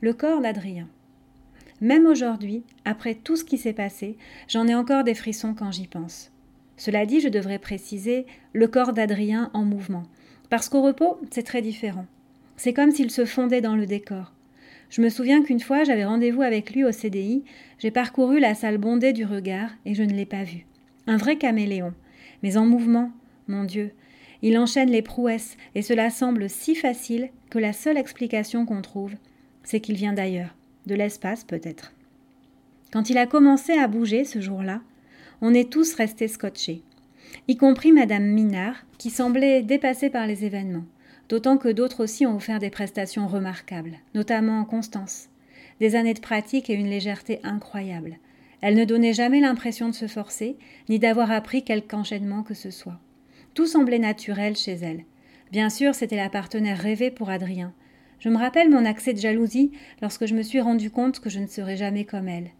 le corps d'Adrien. Même aujourd'hui, après tout ce qui s'est passé, j'en ai encore des frissons quand j'y pense. Cela dit, je devrais préciser le corps d'Adrien en mouvement, parce qu'au repos, c'est très différent. C'est comme s'il se fondait dans le décor. Je me souviens qu'une fois, j'avais rendez-vous avec lui au CDI, j'ai parcouru la salle bondée du regard et je ne l'ai pas vu. Un vrai caméléon, mais en mouvement, mon Dieu. Il enchaîne les prouesses et cela semble si facile que la seule explication qu'on trouve, c'est qu'il vient d'ailleurs de l'espace peut-être. Quand il a commencé à bouger ce jour-là, on est tous restés scotchés, y compris Madame Minard, qui semblait dépassée par les événements, d'autant que d'autres aussi ont offert des prestations remarquables, notamment Constance. Des années de pratique et une légèreté incroyable. Elle ne donnait jamais l'impression de se forcer, ni d'avoir appris quelque enchaînement que ce soit. Tout semblait naturel chez elle. Bien sûr, c'était la partenaire rêvée pour Adrien, je me rappelle mon accès de jalousie lorsque je me suis rendu compte que je ne serais jamais comme elle.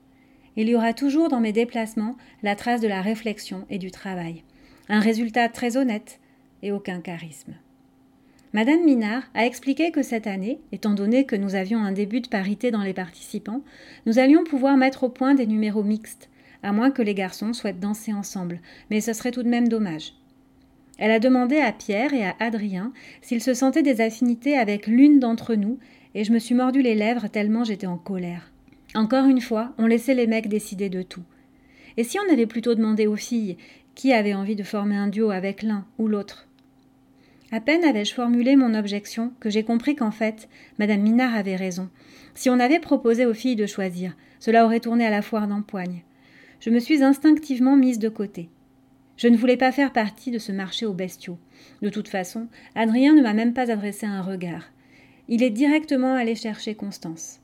Il y aura toujours dans mes déplacements la trace de la réflexion et du travail. Un résultat très honnête et aucun charisme. Madame Minard a expliqué que cette année, étant donné que nous avions un début de parité dans les participants, nous allions pouvoir mettre au point des numéros mixtes, à moins que les garçons souhaitent danser ensemble, mais ce serait tout de même dommage. Elle a demandé à Pierre et à Adrien s'ils se sentaient des affinités avec l'une d'entre nous, et je me suis mordu les lèvres tellement j'étais en colère. Encore une fois, on laissait les mecs décider de tout. Et si on avait plutôt demandé aux filles qui avait envie de former un duo avec l'un ou l'autre? À peine avais-je formulé mon objection que j'ai compris qu'en fait, Madame Minard avait raison. Si on avait proposé aux filles de choisir, cela aurait tourné à la foire d'empoigne. Je me suis instinctivement mise de côté. Je ne voulais pas faire partie de ce marché aux bestiaux. De toute façon, Adrien ne m'a même pas adressé un regard. Il est directement allé chercher Constance.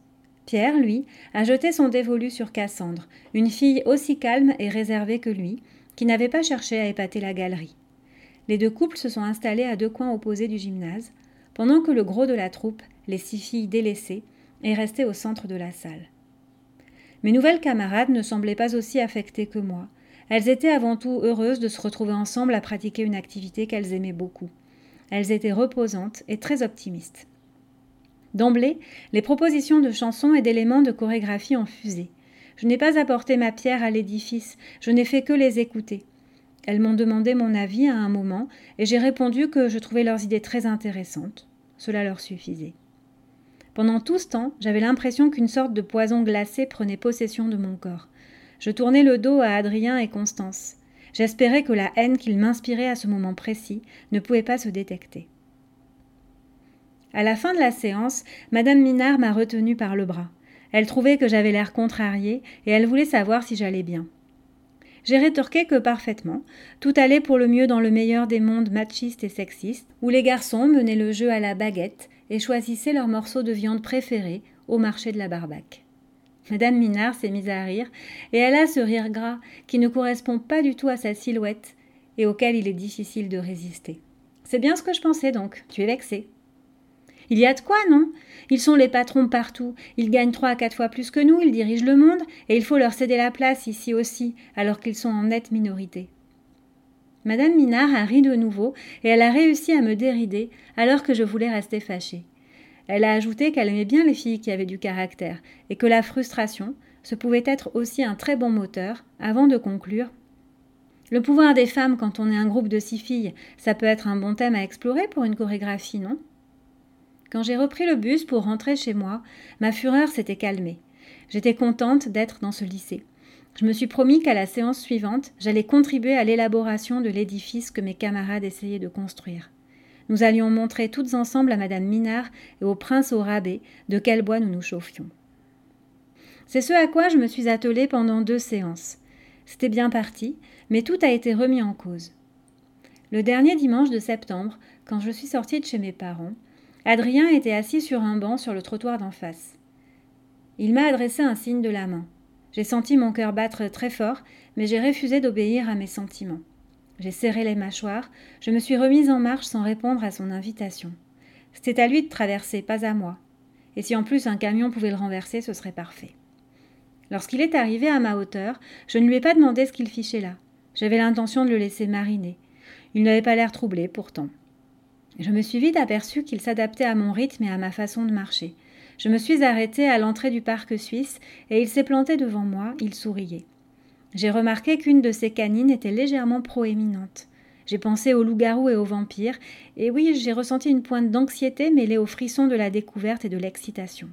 Pierre, lui, a jeté son dévolu sur Cassandre, une fille aussi calme et réservée que lui, qui n'avait pas cherché à épater la galerie. Les deux couples se sont installés à deux coins opposés du gymnase, pendant que le gros de la troupe, les six filles délaissées, est resté au centre de la salle. Mes nouvelles camarades ne semblaient pas aussi affectées que moi, elles étaient avant tout heureuses de se retrouver ensemble à pratiquer une activité qu'elles aimaient beaucoup. Elles étaient reposantes et très optimistes. D'emblée, les propositions de chansons et d'éléments de chorégraphie ont fusé. Je n'ai pas apporté ma pierre à l'édifice, je n'ai fait que les écouter. Elles m'ont demandé mon avis à un moment, et j'ai répondu que je trouvais leurs idées très intéressantes. Cela leur suffisait. Pendant tout ce temps, j'avais l'impression qu'une sorte de poison glacé prenait possession de mon corps. Je tournai le dos à Adrien et Constance. J'espérais que la haine qu'ils m'inspiraient à ce moment précis ne pouvait pas se détecter. À la fin de la séance, Madame Minard m'a retenue par le bras. Elle trouvait que j'avais l'air contrariée et elle voulait savoir si j'allais bien. J'ai rétorqué que parfaitement, tout allait pour le mieux dans le meilleur des mondes machistes et sexistes, où les garçons menaient le jeu à la baguette et choisissaient leur morceau de viande préféré au marché de la barbaque. Madame Minard s'est mise à rire, et elle a ce rire gras qui ne correspond pas du tout à sa silhouette et auquel il est difficile de résister. C'est bien ce que je pensais donc, tu es vexé. Il y a de quoi, non? Ils sont les patrons partout, ils gagnent trois à quatre fois plus que nous, ils dirigent le monde, et il faut leur céder la place ici aussi, alors qu'ils sont en nette minorité. Madame Minard a ri de nouveau, et elle a réussi à me dérider, alors que je voulais rester fâchée. Elle a ajouté qu'elle aimait bien les filles qui avaient du caractère et que la frustration, ce pouvait être aussi un très bon moteur, avant de conclure. Le pouvoir des femmes quand on est un groupe de six filles, ça peut être un bon thème à explorer pour une chorégraphie, non? Quand j'ai repris le bus pour rentrer chez moi, ma fureur s'était calmée. J'étais contente d'être dans ce lycée. Je me suis promis qu'à la séance suivante, j'allais contribuer à l'élaboration de l'édifice que mes camarades essayaient de construire. Nous allions montrer toutes ensemble à Madame Minard et au prince au rabais de quel bois nous nous chauffions. C'est ce à quoi je me suis attelée pendant deux séances. C'était bien parti, mais tout a été remis en cause. Le dernier dimanche de septembre, quand je suis sortie de chez mes parents, Adrien était assis sur un banc sur le trottoir d'en face. Il m'a adressé un signe de la main. J'ai senti mon cœur battre très fort, mais j'ai refusé d'obéir à mes sentiments. J'ai serré les mâchoires, je me suis remise en marche sans répondre à son invitation. C'était à lui de traverser, pas à moi. Et si en plus un camion pouvait le renverser, ce serait parfait. Lorsqu'il est arrivé à ma hauteur, je ne lui ai pas demandé ce qu'il fichait là. J'avais l'intention de le laisser mariner. Il n'avait pas l'air troublé, pourtant. Je me suis vite aperçu qu'il s'adaptait à mon rythme et à ma façon de marcher. Je me suis arrêtée à l'entrée du parc suisse et il s'est planté devant moi, il souriait. J'ai remarqué qu'une de ses canines était légèrement proéminente. J'ai pensé aux loups-garous et aux vampires, et oui, j'ai ressenti une pointe d'anxiété mêlée au frisson de la découverte et de l'excitation.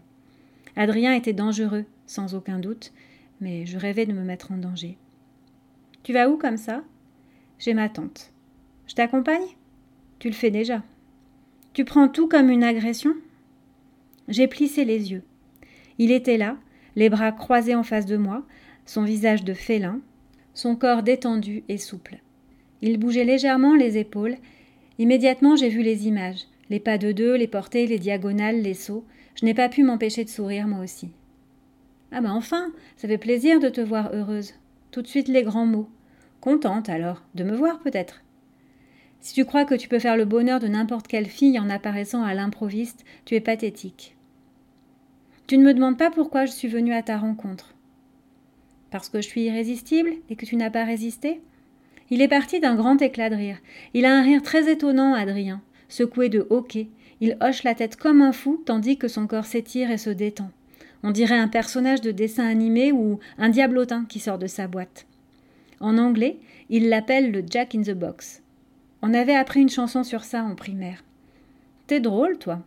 Adrien était dangereux, sans aucun doute, mais je rêvais de me mettre en danger. Tu vas où comme ça? J'ai ma tante. Je t'accompagne? Tu le fais déjà. Tu prends tout comme une agression? J'ai plissé les yeux. Il était là, les bras croisés en face de moi, son visage de félin, son corps détendu et souple. Il bougeait légèrement les épaules. Immédiatement, j'ai vu les images les pas de deux, les portées, les diagonales, les sauts. Je n'ai pas pu m'empêcher de sourire moi aussi. Ah ben enfin, ça fait plaisir de te voir heureuse. Tout de suite les grands mots. Contente alors, de me voir peut-être. Si tu crois que tu peux faire le bonheur de n'importe quelle fille en apparaissant à l'improviste, tu es pathétique. Tu ne me demandes pas pourquoi je suis venue à ta rencontre. Parce que je suis irrésistible et que tu n'as pas résisté? Il est parti d'un grand éclat de rire. Il a un rire très étonnant, Adrien. Secoué de hoquet, il hoche la tête comme un fou tandis que son corps s'étire et se détend. On dirait un personnage de dessin animé ou un diablotin qui sort de sa boîte. En anglais, il l'appelle le Jack in the Box. On avait appris une chanson sur ça en primaire. T'es drôle, toi.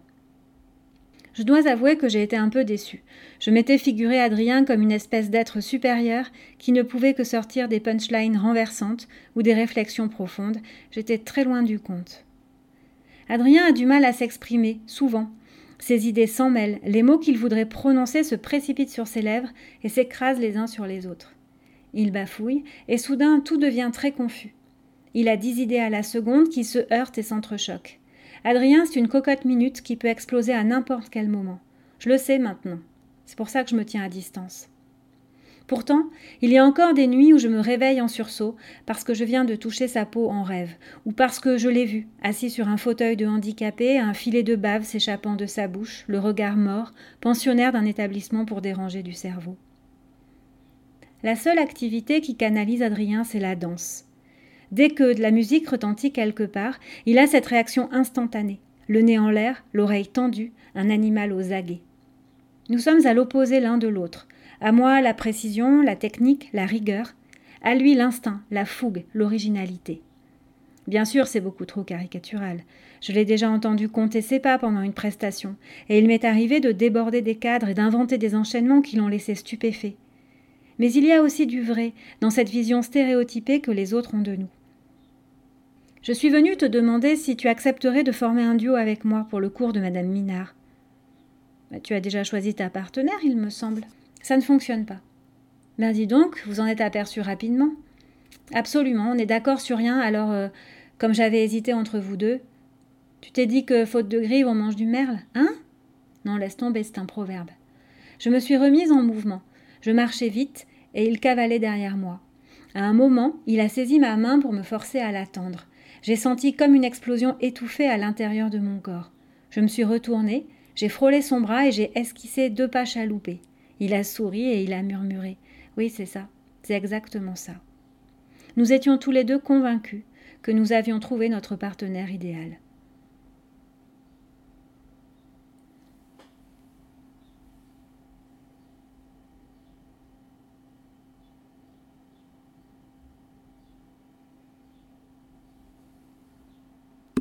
Je dois avouer que j'ai été un peu déçue. Je m'étais figuré Adrien comme une espèce d'être supérieur qui ne pouvait que sortir des punchlines renversantes ou des réflexions profondes. J'étais très loin du compte. Adrien a du mal à s'exprimer, souvent. Ses idées s'en mêlent, les mots qu'il voudrait prononcer se précipitent sur ses lèvres et s'écrasent les uns sur les autres. Il bafouille, et soudain tout devient très confus. Il a dix idées à la seconde qui se heurtent et s'entrechoquent. Adrien, c'est une cocotte minute qui peut exploser à n'importe quel moment. Je le sais maintenant. C'est pour ça que je me tiens à distance. Pourtant, il y a encore des nuits où je me réveille en sursaut parce que je viens de toucher sa peau en rêve, ou parce que je l'ai vu, assis sur un fauteuil de handicapé, un filet de bave s'échappant de sa bouche, le regard mort, pensionnaire d'un établissement pour déranger du cerveau. La seule activité qui canalise Adrien, c'est la danse. Dès que de la musique retentit quelque part, il a cette réaction instantanée. Le nez en l'air, l'oreille tendue, un animal aux aguets. Nous sommes à l'opposé l'un de l'autre. À moi, la précision, la technique, la rigueur. À lui, l'instinct, la fougue, l'originalité. Bien sûr, c'est beaucoup trop caricatural. Je l'ai déjà entendu compter ses pas pendant une prestation, et il m'est arrivé de déborder des cadres et d'inventer des enchaînements qui l'ont laissé stupéfait. Mais il y a aussi du vrai dans cette vision stéréotypée que les autres ont de nous. Je suis venue te demander si tu accepterais de former un duo avec moi pour le cours de Madame Minard. Bah, tu as déjà choisi ta partenaire, il me semble. Ça ne fonctionne pas. Ben dis donc, vous en êtes aperçu rapidement. Absolument, on est d'accord sur rien, alors euh, comme j'avais hésité entre vous deux. Tu t'es dit que faute de grive on mange du merle, hein? Non, laisse tomber, c'est un proverbe. Je me suis remise en mouvement. Je marchais vite et il cavalait derrière moi. À un moment, il a saisi ma main pour me forcer à l'attendre. J'ai senti comme une explosion étouffée à l'intérieur de mon corps. Je me suis retournée, j'ai frôlé son bras et j'ai esquissé deux pas chaloupés. Il a souri et il a murmuré. Oui, c'est ça, c'est exactement ça. Nous étions tous les deux convaincus que nous avions trouvé notre partenaire idéal.